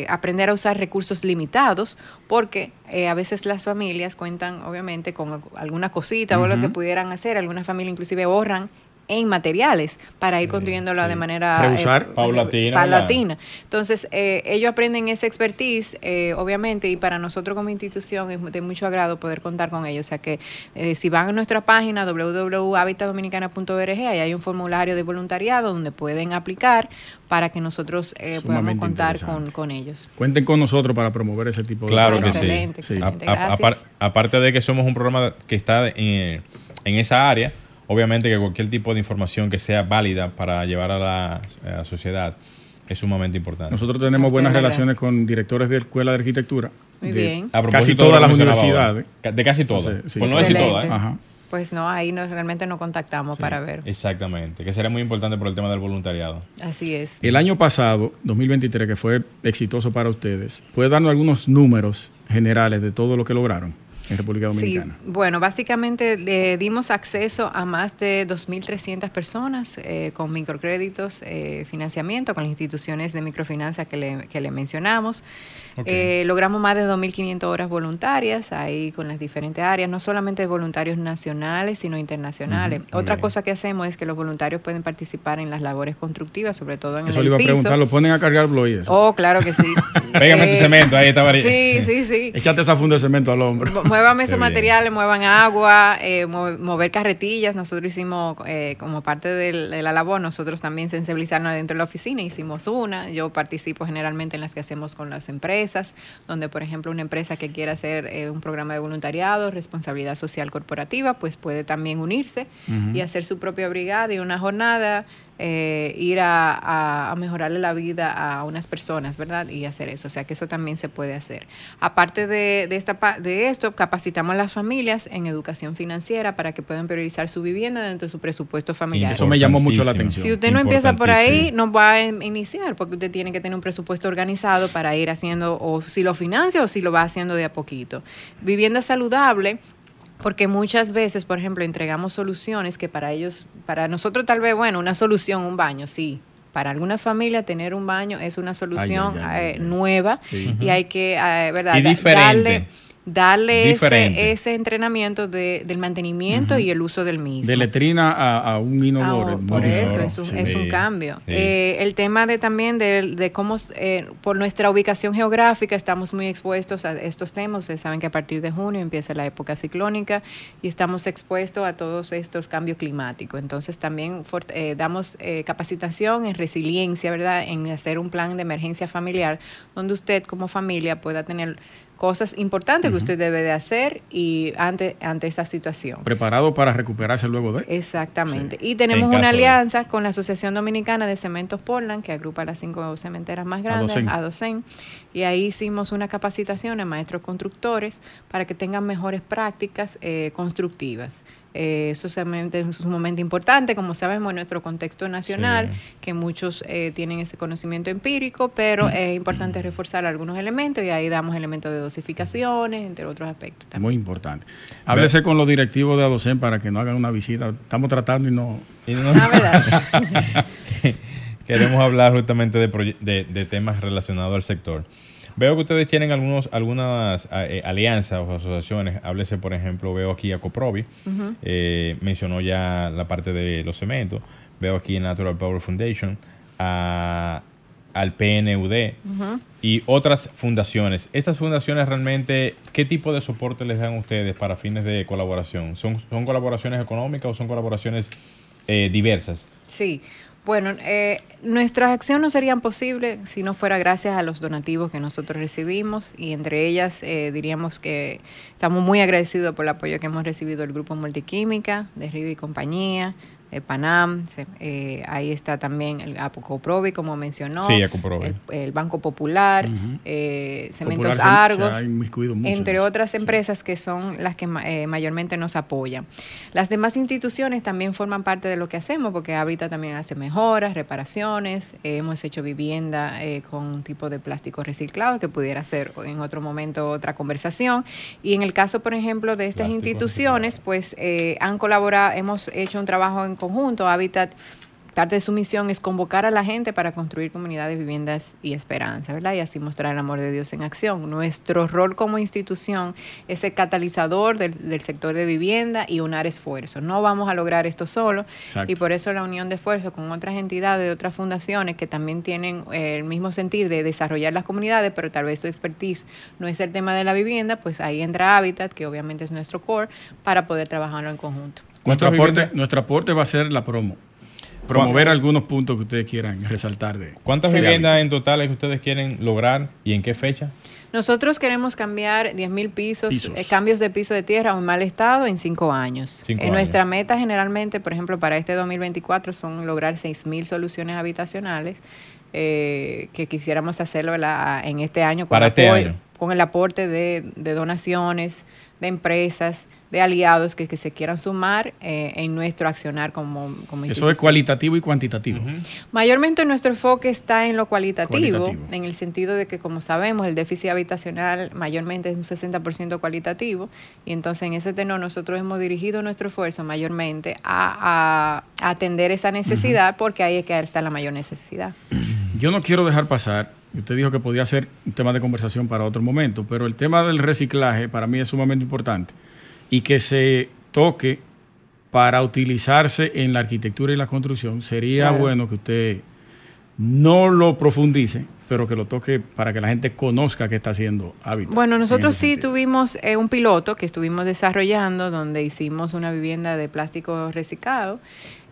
aprender a usar recursos limitados, porque a veces las familias cuentan, obviamente, con alguna cosita o lo que pudieran hacer. Algunas familias inclusive ahorran en materiales para ir construyéndolo de manera eh, paulatina. Entonces, eh, ellos aprenden esa expertise, eh, obviamente, y para nosotros como institución es de mucho agrado poder contar con ellos. O sea que si van a nuestra página www.habitadominicana.org, ahí hay un formulario de voluntariado donde pueden aplicar para que nosotros podamos contar con, ellos. Cuenten con nosotros para promover ese tipo de Claro que excelente, sí. Excelente, aparte de que somos un programa que está en, en esa área, Obviamente que cualquier tipo de información que sea válida para llevar a la, sociedad es sumamente importante. Nosotros tenemos buenas relaciones con directores de escuela de arquitectura. Muy bien. casi todas las universidades. De casi todas. Pues no decir todas. ¿eh? Pues no, ahí nos, realmente nos contactamos para ver. Exactamente, que sería muy importante por el tema del voluntariado. Así es. El año pasado, 2023, que fue exitoso para ustedes, ¿puede darnos algunos números generales de todo lo que lograron? En República Dominicana? Sí, bueno, básicamente le dimos acceso a más de 2.300 personas eh, con microcréditos, eh, financiamiento, con las instituciones de microfinanza que le, que le mencionamos. Eh, logramos más de 2.500 horas voluntarias ahí con las diferentes áreas, no solamente voluntarios nacionales, sino internacionales. Otra cosa que hacemos es que los voluntarios pueden participar en las labores constructivas, sobre todo en eso el le iba a preguntar, ¿lo ponen a cargar bloques? Oh, claro que sí. Pégame tu cemento, ahí está Sí, sí, sí. Échate esa funda de cemento al hombro. Muevan esos materiales, muevan agua, eh, mover carretillas. Nosotros hicimos, eh, como parte de la labor, nosotros también sensibilizarnos dentro de la oficina, hicimos una. Yo participo generalmente en las que hacemos con las empresas donde por ejemplo una empresa que quiera hacer eh, un programa de voluntariado, responsabilidad social corporativa, pues puede también unirse y hacer su propia brigada y una jornada eh, ir a, mejorarle la vida a unas personas, ¿verdad? Y hacer eso. O sea que eso también se puede hacer. Aparte de, esta, de esto, capacitamos a las familias en educación financiera para que puedan priorizar su vivienda dentro de su presupuesto familiar. Eso me llamó mucho la atención. Si usted no empieza por ahí, no va a iniciar, porque usted tiene que tener un presupuesto organizado para ir haciendo, o si lo financia o si lo va haciendo de a poquito. Vivienda saludable porque muchas veces, por ejemplo, entregamos soluciones que para ellos, para nosotros tal vez, bueno, una solución, un baño, sí. Para algunas familias tener un baño es una solución eh, nueva y hay que, eh, ¿verdad? Y diferente darle ese, ese, entrenamiento de, del mantenimiento y el uso del mismo. De letrina a, un inodoro. Ah, por eso, es un, es un cambio. Eh, el tema de también de, de cómo, eh, por nuestra ubicación geográfica, estamos muy expuestos a estos temas. Ustedes saben que a partir de junio empieza la época ciclónica y estamos expuestos a todos estos cambios climáticos. Entonces también eh, damos capacitación en resiliencia, ¿verdad? En hacer un plan de emergencia familiar donde usted como familia pueda tener cosas importantes que usted debe de hacer y ante, ante esa situación. Preparado para recuperarse luego de. Exactamente. Y tenemos una alianza con la Asociación Dominicana de Cementos Portland, que agrupa las cinco cementeras más grandes, a docen. Y ahí hicimos una capacitación a maestros constructores para que tengan mejores prácticas eh, constructivas. Eh, eso es sumamente importante, como sabemos, en nuestro contexto nacional, que muchos eh, tienen ese conocimiento empírico, pero es importante reforzar algunos elementos y ahí damos elementos de dosificaciones, entre otros aspectos. Muy importante. Háblese con los directivos de ADOCEN para que no hagan una visita. Estamos tratando y no... Ah, Queremos hablar justamente de, de temas relacionados al sector. Veo que ustedes tienen algunos, algunas eh, alianzas o asociaciones. Háblese, por ejemplo, veo aquí a Coprovi, eh, mencionó ya la parte de los cementos. Veo aquí en Natural Power Foundation, al PNUD y otras fundaciones. Estas fundaciones realmente, ¿qué tipo de soporte les dan ustedes para fines de colaboración? ¿Son, son colaboraciones económicas o son colaboraciones eh, diversas? Sí. Bueno, eh, nuestras acciones no serían posibles si no fuera gracias a los donativos que nosotros recibimos y entre ellas eh, diríamos que estamos muy agradecidos por el apoyo que hemos recibido del Grupo Multiquímica, de Rida y compañía, de Panam, eh, ahí está también el Apocoprovi, como mencionó, sí, el, el, Banco Popular, eh, Cementos Argos, entre otras empresas que son las que eh, mayormente nos apoyan. Las demás instituciones también forman parte de lo que hacemos, porque ahorita también hace mejoras, reparaciones, hemos hecho vivienda con un tipo de plástico reciclado que pudiera ser en otro momento otra conversación. Y en el caso, por ejemplo, de estas instituciones, pues han colaborado, hemos hecho un trabajo en conjunto, Habitat parte de su misión es convocar a la gente para construir comunidades, viviendas y esperanza, ¿verdad? Y así mostrar el amor de Dios en acción. Nuestro rol como institución es el catalizador del, sector de vivienda y unar esfuerzos. No vamos a lograr esto solo y por eso la unión de esfuerzos con otras entidades, de otras fundaciones que también tienen eh, el mismo sentir de desarrollar las comunidades, pero tal vez su expertise no es el tema de la vivienda, pues ahí entra Habitat, que obviamente es nuestro core, para poder trabajarlo en conjunto. Nuestro aporte, nuestro aporte va a ser la promo. Promover algunos puntos que ustedes quieran resaltar de ¿Cuántas viviendas en total que ustedes quieren lograr y en qué fecha? Nosotros queremos cambiar 10.000 pisos, eh, cambios de piso de tierra a un mal estado en cinco años. en eh, Nuestra meta generalmente, por ejemplo, para este 2024 son lograr 6.000 soluciones habitacionales eh, que quisiéramos hacerlo en este año con, este con el aporte de, de donaciones, de empresas, de aliados que, se quieran sumar eh, en nuestro accionar como, como Eso es cualitativo y cuantitativo. Mayormente nuestro enfoque está en lo cualitativo, en el sentido de que, como sabemos, el déficit habitacional mayormente es un 60% cualitativo, y entonces en ese tenor nosotros hemos dirigido nuestro esfuerzo mayormente a, atender esa necesidad, porque ahí es que está la mayor necesidad. Yo no quiero dejar pasar Usted dijo que podía ser un tema de conversación para otro momento, pero el tema del reciclaje para mí es sumamente importante y que se toque para utilizarse en la arquitectura y la construcción. Sería bueno que usted no lo profundice, pero que lo toque para que la gente conozca qué está haciendo Hábitat. Bueno, nosotros sí tuvimos eh, un piloto que estuvimos desarrollando donde hicimos una vivienda de plástico reciclado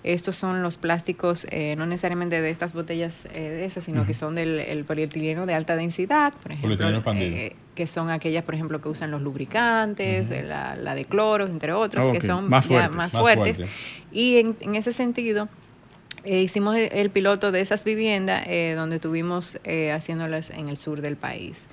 estos son los plásticos, eh, no necesariamente de estas botellas eh, de esas, sino que son del polietileno de alta densidad, por ejemplo, eh, que son aquellas, por ejemplo, que usan los lubricantes, la, de cloro, entre otros, que son más fuertes. Y en, ese sentido, hicimos el, piloto de esas viviendas donde estuvimos haciéndolas en el sur del país.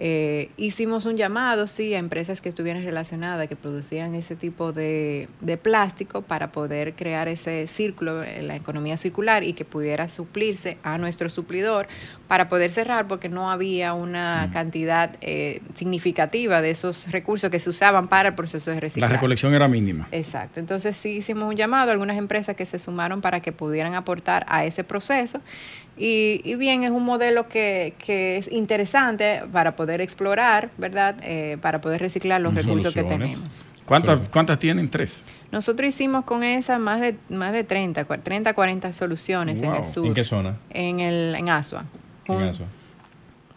Eh, hicimos un llamado, sí, a empresas que estuvieran relacionadas, que producían ese tipo de, plástico para poder crear ese círculo, en la economía circular y que pudiera suplirse a nuestro suplidor para poder cerrar porque no había una cantidad eh, significativa de esos recursos que se usaban para el proceso de reciclaje. La recolección era mínima. Exacto. Entonces sí hicimos un llamado a algunas empresas que se sumaron para que pudieran aportar a ese proceso y, bien, es un modelo que, es interesante para poder explorar, ¿verdad? Eh, para poder reciclar los recursos que tenemos. ¿Cuántas, ¿Cuántas tienen? Tres. Nosotros hicimos con esa más de más de 30, 30 40 soluciones en el sur. ¿En qué zona? En, el, en Asua. En Asua.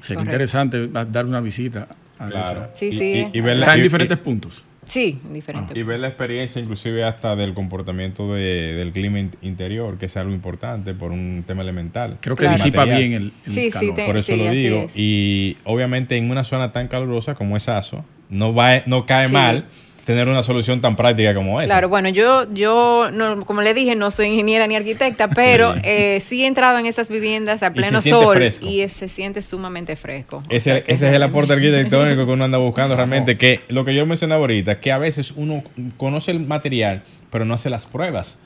Sería interesante dar una visita a claro. Sí, sí. Y, verla en diferentes puntos. Sí, diferente. Y ver la experiencia inclusive hasta del comportamiento de, del clima interior, que es algo importante por un tema elemental. Creo que disipa bien el, el calor. por eso lo digo. Y obviamente en una zona tan calurosa como es Aso, no, va, no cae mal tener una solución tan práctica como esa. Claro, bueno, yo, yo no, como le dije, no soy ingeniera ni arquitecta, pero eh, sí he entrado en esas viviendas a pleno sol y se siente sumamente fresco. Ese, es el aporte arquitectónico que uno anda buscando realmente, que lo que yo mencionaba ahorita, que a veces uno conoce el material, pero no hace las pruebas.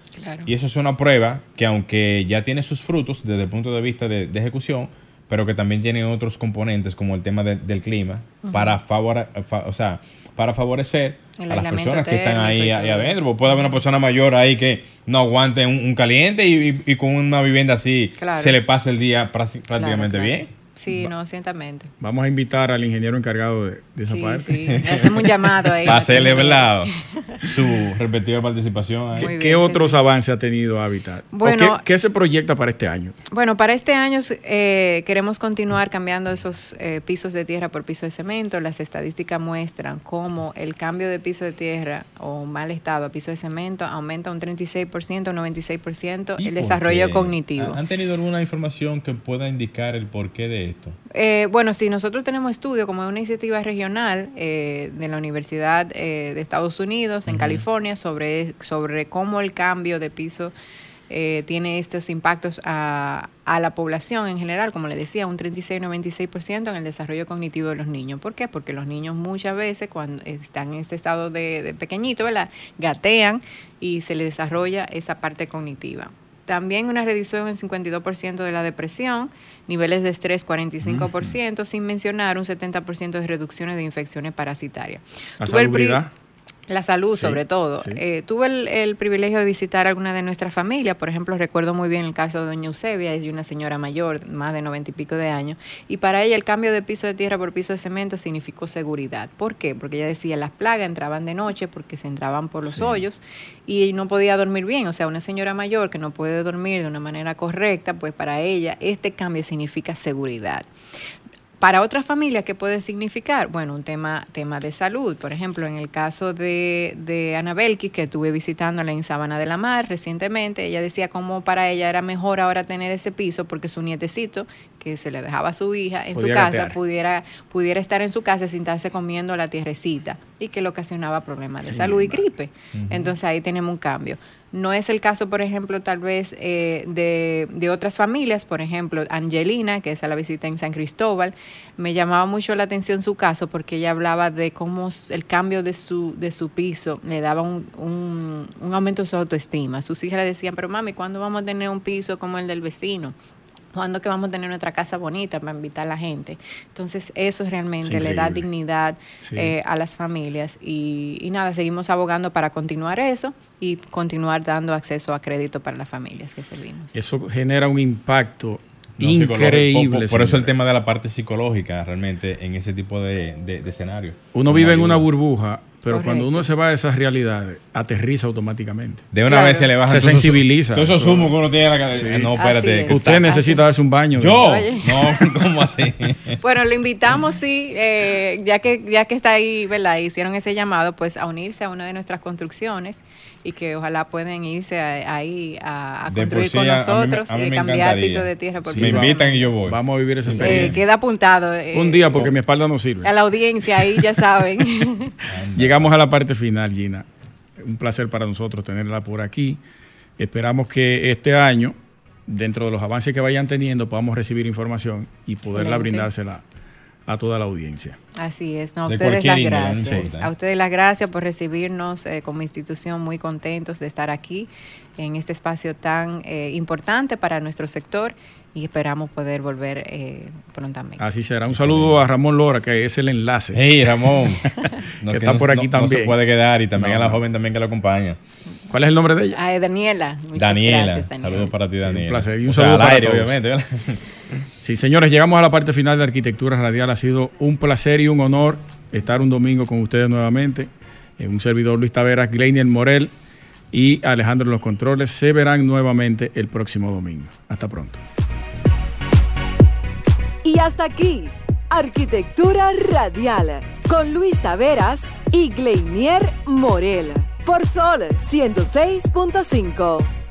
Y eso es una prueba que aunque ya tiene sus frutos desde el punto de vista de, ejecución, pero que también tiene otros componentes como el tema del clima para favor, o sea, para favorecer a las personas que están ahí, adentro. Puede haber una persona mayor ahí que no aguante un, caliente y, con una vivienda así se le pasa el día prácticamente bien. Sí, no, ciertamente. Vamos a invitar al ingeniero encargado de, esa parte. Sí, hacemos un llamado ahí. Para ¿verdad? su respectiva participación. Ahí. ¿Qué, otros avances ha tenido Habitat? Bueno, qué, se proyecta para este año? Bueno, para este año eh, queremos continuar cambiando esos eh, pisos de tierra por piso de cemento. Las estadísticas muestran cómo el cambio de piso de tierra o mal estado a piso de cemento aumenta un 36%, 96% el desarrollo cognitivo. ¿Han tenido alguna información que pueda indicar el porqué de de esto? Eh, bueno, sí, nosotros tenemos estudio como una iniciativa regional eh, de la Universidad eh, de Estados Unidos, en California, sobre, sobre cómo el cambio de piso tiene estos impactos a, a, la población en general, como le decía, un 36-96% en el desarrollo cognitivo de los niños. ¿Por qué? Porque los niños muchas veces cuando están en este estado de, de pequeñito, ¿verdad? gatean y se les desarrolla esa parte cognitiva. También una reducción en 52% de la depresión, niveles de estrés 45%, sin mencionar un 70% de reducciones de infecciones parasitarias. La salubridad. La salud, sobre todo. Eh, tuve el, privilegio de visitar alguna de nuestras familias. Por ejemplo, recuerdo muy bien el caso de Doña Eusebia, es una señora mayor, más de noventa y pico de años. Y para ella el cambio de piso de tierra por piso de cemento significó seguridad. ¿Por qué? Porque ella decía las plagas entraban de noche porque se entraban por los hoyos y no podía dormir bien. O sea, una señora mayor que no puede dormir de una manera correcta, pues para ella este cambio significa seguridad. Para otras familias, ¿qué puede significar? Bueno, un tema, tema de salud. Por ejemplo, en el caso de, de Ana Belkis, que estuve visitándola en Sabana de la Mar recientemente, ella decía cómo para ella era mejor ahora tener ese piso porque su nietecito, que se le dejaba a su hija en su casa, pudiera, pudiera estar en su casa sin estarse comiendo la tierrecita y que le ocasionaba problemas de salud y gripe. Entonces ahí tenemos un cambio. No es el caso, por ejemplo, tal vez eh, de, otras familias, por ejemplo, Angelina, que es a la visita en San Cristóbal, me llamaba mucho la atención su caso porque ella hablaba de cómo el cambio de su, de su piso le daba un, un, un aumento de su autoestima. Sus hijas le decían, pero mami, ¿cuándo vamos a tener un piso como el del vecino? Cuando que vamos a tener nuestra casa bonita para invitar a la gente. Entonces, eso realmente le da dignidad eh, a las familias. Y, nada, seguimos abogando para continuar eso y continuar dando acceso a crédito para las familias que servimos. Eso genera un impacto increíble. Por, eso el tema de la parte psicológica realmente en ese tipo de, de, de escenario. Uno vive en una burbuja pero cuando uno se va a esas realidades, aterriza automáticamente. De una vez se le baja. Se sensibiliza. Todo eso sumo que uno tiene en la cabeza. No, espérate. Usted necesita darse un baño. Yo. No, ¿cómo así? bueno, lo invitamos, sí, eh, ya, que, ya que está ahí, ¿verdad? Hicieron ese llamado, pues a unirse a una de nuestras construcciones y que ojalá pueden irse ahí a, construir con nosotros y cambiar piso de tierra por piso. Me invitan y yo voy. Vamos a vivir esa eh, experiencia. queda apuntado. un día porque mi espalda no sirve. A la audiencia ahí, ya saben. Llegamos a la parte final, Gina. Un placer para nosotros tenerla por aquí. Esperamos que este año, dentro de los avances que vayan teniendo, podamos recibir información y poderla brindársela a toda la audiencia. Así es, a ustedes las gracias. A ustedes las gracias por recibirnos eh, como institución, muy contentos de estar aquí en este espacio tan eh, importante para nuestro sector y esperamos poder volver eh, prontamente. Así será. Un saludo a Ramón Lora, que es el enlace. Hey, Ramón. que, está por aquí también. No se puede quedar y también a la joven también que la acompaña. ¿Cuál es el nombre de ella? Ah, Daniela. Muchas Daniela. Gracias, Saludos para ti, Daniela. un placer. Y un saludo para aire, obviamente. sí, señores, llegamos a la parte final de Arquitectura Radial. Ha sido un placer y un honor estar un domingo con ustedes nuevamente. Eh, un servidor Luis Taveras, Gleinier Morel y Alejandro en los controles. Se verán nuevamente el próximo domingo. Hasta pronto. Y hasta aquí, Arquitectura Radial, con Luis Taveras y Gleinier Morel, por Sol 106.5.